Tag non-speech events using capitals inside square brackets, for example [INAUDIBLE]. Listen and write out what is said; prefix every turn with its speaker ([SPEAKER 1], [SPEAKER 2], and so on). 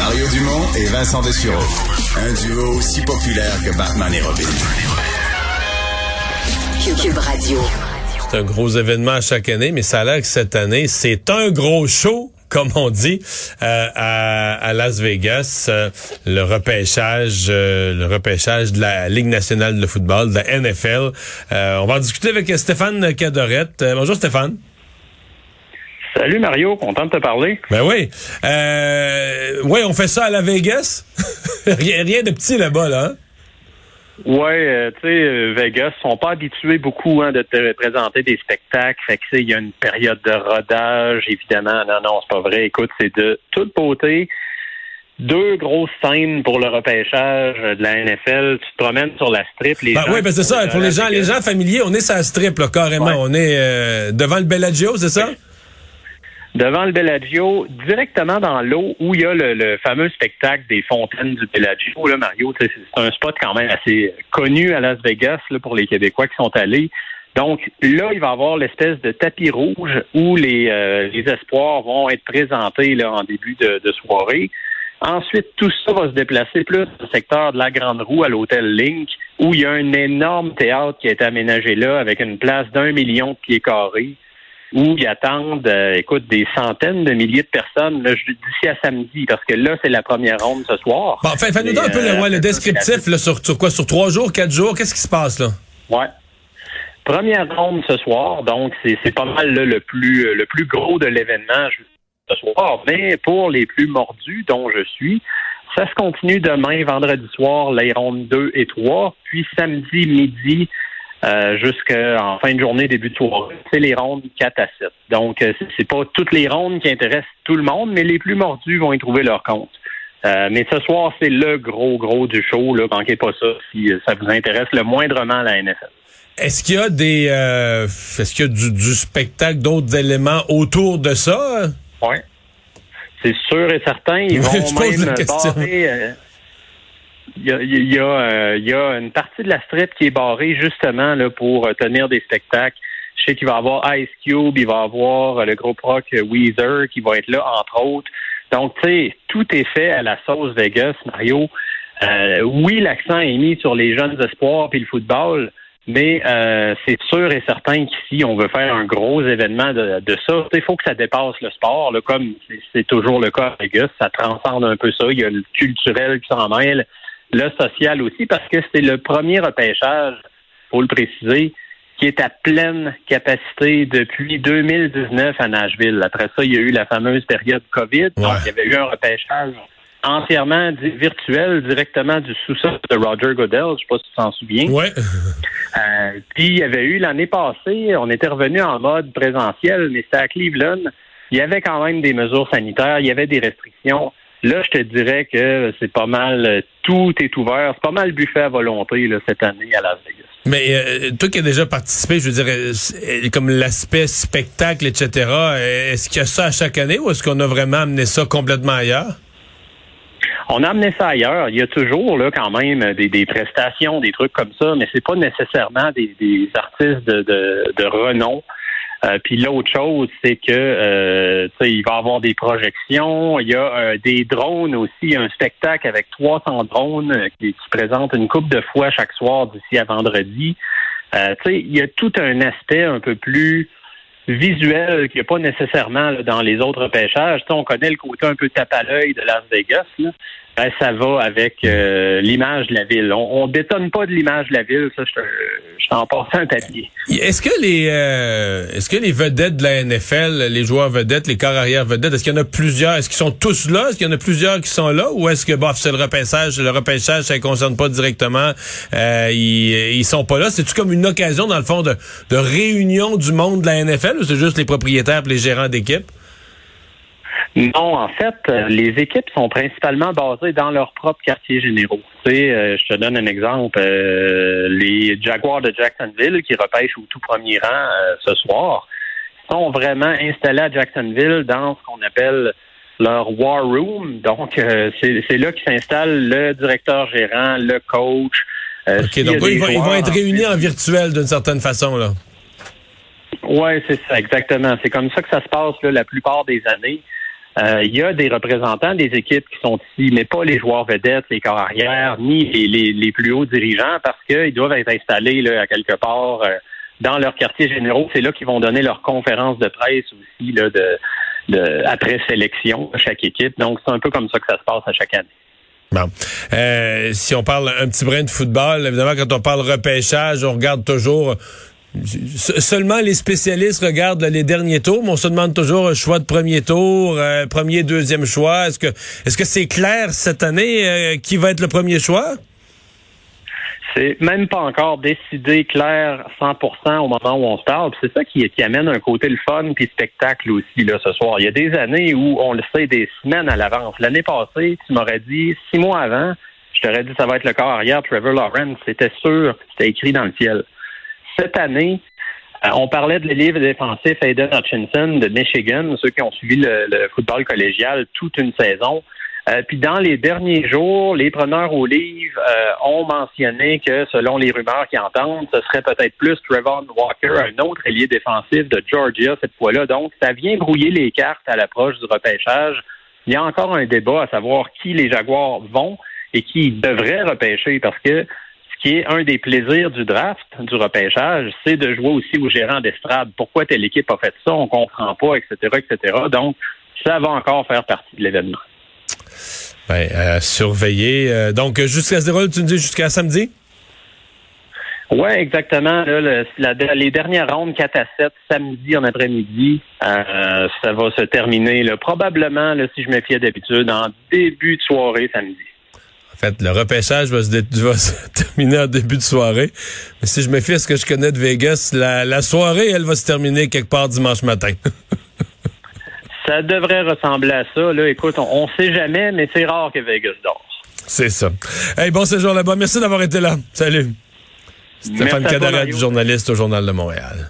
[SPEAKER 1] Mario Dumont et Vincent Dessureau. Un duo aussi populaire que Batman et Robin.
[SPEAKER 2] Cube Radio.
[SPEAKER 3] C'est un gros événement à chaque année, mais ça a l'air que cette année, c'est un gros show comme on dit, euh, à, Las Vegas, euh, le repêchage, euh, le repêchage de la Ligue nationale de football, de la NFL. on va en discuter avec Stéphane Cadorette. bonjour Stéphane.
[SPEAKER 4] Salut Mario, content de te parler.
[SPEAKER 3] Ben oui. oui, on fait ça à la Vegas? [LAUGHS] rien, rien de petit là-bas, là. Hein?
[SPEAKER 4] Ouais, euh, tu sais, euh, Vegas sont pas habitués beaucoup hein, de te présenter des spectacles. Fait que il y a une période de rodage, évidemment. Non, non, c'est pas vrai. Écoute, c'est de toute beauté. Deux grosses scènes pour le repêchage de la NFL. Tu te promènes sur la strip. Les
[SPEAKER 3] ben, oui, ben c'est ça. Pour les gens, les gens familiers, on est sur la strip, là, carrément. On est euh, devant le Bellagio, c'est ça?
[SPEAKER 4] Devant le Bellagio, directement dans l'eau où il y a le, fameux spectacle des fontaines du Bellagio. Là, Mario, c'est un spot quand même assez connu à Las Vegas là, pour les Québécois qui sont allés. Donc là, il va y avoir l'espèce de tapis rouge où les, euh, les espoirs vont être présentés là, en début de, soirée. Ensuite, tout ça va se déplacer plus le secteur de la Grande Roue à l'hôtel Link, où il y a un énorme théâtre qui été aménagé là avec une place d'un million de pieds carrés où ils attendent, euh, écoute, des centaines de milliers de personnes d'ici à samedi, parce que là, c'est la première ronde ce soir.
[SPEAKER 3] Bon, fais-nous un peu le, euh, descriptif là, sur, quoi, sur trois jours, quatre jours, qu'est-ce qui se passe là?
[SPEAKER 4] Ouais. Première ronde ce soir, donc c'est pas mal le plus le plus gros de l'événement ce soir. Mais pour les plus mordus, dont je suis, ça se continue demain, vendredi soir, les rondes 2 et 3, puis samedi midi, euh, jusqu'en fin de journée, début de soirée. C'est les rondes 4 à 7. Donc, euh, c'est pas toutes les rondes qui intéressent tout le monde, mais les plus mordus vont y trouver leur compte. Euh, mais ce soir, c'est le gros, gros du show. Là. Manquez pas ça si ça vous intéresse le moindrement la NFL.
[SPEAKER 3] Est-ce qu'il y a des est-ce qu'il y a du, spectacle, d'autres éléments autour de ça?
[SPEAKER 4] Oui. C'est sûr et certain. Ils [LAUGHS] vont même barrer, il y a, y, a, euh, y a une partie de la strip qui est barrée justement là, pour euh, tenir des spectacles. Je sais qu'il va y avoir Ice Cube, il va y avoir euh, le groupe rock Weezer qui va être là, entre autres. Donc, tu sais, tout est fait à la sauce Vegas, Mario. oui, l'accent est mis sur les jeunes espoirs puis le football, mais c'est sûr et certain qu'ici, on veut faire un gros événement de, de ça. Il faut que ça dépasse le sport, là, comme c'est toujours le cas à Vegas. Ça transcende un peu ça. Il y a le culturel qui s'en mêle le social aussi, parce que c'est le premier repêchage, faut le préciser, qui est à pleine capacité depuis 2019 à Nashville. Après ça, il y a eu la fameuse période COVID. Donc, il y avait eu un repêchage entièrement virtuel directement du sous-sol de Roger Goodell. Je ne sais pas si tu t'en souviens.
[SPEAKER 3] Ouais.
[SPEAKER 4] Euh, puis il y avait eu l'année passée, on était revenu en mode présentiel, mais c'était à Cleveland. Il y avait quand même des mesures sanitaires, il y avait des restrictions. Là, je te dirais que c'est pas mal, euh, tout est ouvert. C'est pas mal buffet à volonté là, cette année à Las Vegas.
[SPEAKER 3] Mais euh, toi qui as déjà participé, je veux dire, euh, comme l'aspect spectacle, etc., est-ce qu'il y a ça à chaque année ou est-ce qu'on a vraiment amené ça complètement ailleurs?
[SPEAKER 4] On a amené ça ailleurs. Il y a toujours là quand même des, prestations, des trucs comme ça, mais c'est pas nécessairement des, artistes de, de, de renom. Euh, puis l'autre chose, c'est que euh, il va y avoir des projections, il y a euh, des drones aussi, un spectacle avec 300 drones euh, qui, qui présente une coupe de fois chaque soir d'ici à vendredi. il y a tout un aspect un peu plus visuel qu'il n'y a pas nécessairement dans les autres pêchages. on connaît le côté un peu tape à l'œil de Las Vegas. Là. Ben, ça va avec euh, l'image de la ville. On, on détonne pas de l'image de la ville, ça, je, je t'en passe un papier.
[SPEAKER 3] Est-ce que les euh, est-ce que les vedettes de la NFL, les joueurs vedettes, les corps arrière vedettes, est-ce qu'il y en a plusieurs? Est-ce qu'ils sont tous là? Est-ce qu'il y en a plusieurs qui sont là? Ou est-ce que bof, c'est le repêchage, le repêchage, ça ne concerne pas directement, euh, ils, ils sont pas là? C'est-tu comme une occasion, dans le fond, de, de réunion du monde de la NFL ou c'est juste les propriétaires et les gérants d'équipe?
[SPEAKER 4] Non, en fait, euh, les équipes sont principalement basées dans leurs propres quartiers généraux. Tu sais, euh, je te donne un exemple. Euh, les Jaguars de Jacksonville, qui repêchent au tout premier rang ce soir, sont vraiment installés à Jacksonville dans ce qu'on appelle leur War Room. Donc, c'est là qu'ils s'installe le directeur gérant, le coach.
[SPEAKER 3] OK, donc ils, vont, être réunis en virtuel d'une certaine façon, là.
[SPEAKER 4] Oui, c'est ça, exactement. C'est comme ça que ça se passe là, la plupart des années. Euh, il y a des représentants des équipes qui sont ici, mais pas les joueurs vedettes, les corps arrière, ni les, plus hauts dirigeants, parce qu'ils doivent être installés là, à quelque part euh, dans leurs quartiers généraux. C'est là qu'ils vont donner leurs conférences de presse aussi après sélection de chaque équipe. Donc, c'est un peu comme ça que ça se passe à chaque année.
[SPEAKER 3] Bon. Euh, si on parle un petit brin de football, évidemment, quand on parle repêchage, on regarde toujours Seulement les spécialistes regardent les derniers tours, mais on se demande toujours un choix de premier tour, euh, premier, deuxième choix. Est-ce que est-ce que c'est clair cette année euh, qui va être le premier choix?
[SPEAKER 4] C'est même pas encore décidé clair 100% au moment où on se parle. C'est ça qui, qui, amène un côté le fun puis spectacle aussi là ce soir. Il y a des années où on le sait des semaines à l'avance. L'année passée, tu m'aurais dit six mois avant, je t'aurais dit ça va être le corps arrière Trevor Lawrence. C'était sûr, c'était écrit dans le ciel cette année, euh, on parlait de l'élève défensif Aiden Hutchinson de Michigan, ceux qui ont suivi le, football collégial toute une saison. Euh, puis dans les derniers jours, les preneurs au livre euh, ont mentionné que selon les rumeurs qui entendent, ce serait peut-être plus Trevon Walker, un autre ailier défensif de Georgia cette fois-là. Donc, ça vient brouiller les cartes à l'approche du repêchage. Il y a encore un débat à savoir qui les Jaguars vont et qui devraient repêcher parce que qui est un des plaisirs du draft, du repêchage, c'est de jouer aussi au gérant d'estrade. Pourquoi telle équipe a fait ça, on comprend pas, etc., etc. Donc, ça va encore faire partie de l'événement.
[SPEAKER 3] Ben, euh, surveiller. Euh, donc, jusqu'à zéro, tu me dis jusqu'à samedi?
[SPEAKER 4] Oui, exactement. les dernières rondes 4 à 7, samedi en après-midi, euh, ça va se terminer probablement, si je me fie d'habitude, en début de soirée samedi
[SPEAKER 3] fait, le repêchage va se, [LAUGHS] terminer en début de soirée. Mais si je me fie à ce que je connais de Vegas, la, soirée, elle va se terminer quelque part dimanche matin. [LAUGHS]
[SPEAKER 4] ça devrait ressembler à ça. Là, écoute, on, ne sait jamais, mais c'est rare que Vegas dort.
[SPEAKER 3] C'est ça. Hey, bon séjour là-bas. Merci d'avoir été là. Salut. Stéphane Cadaret, journaliste au Journal de Montréal.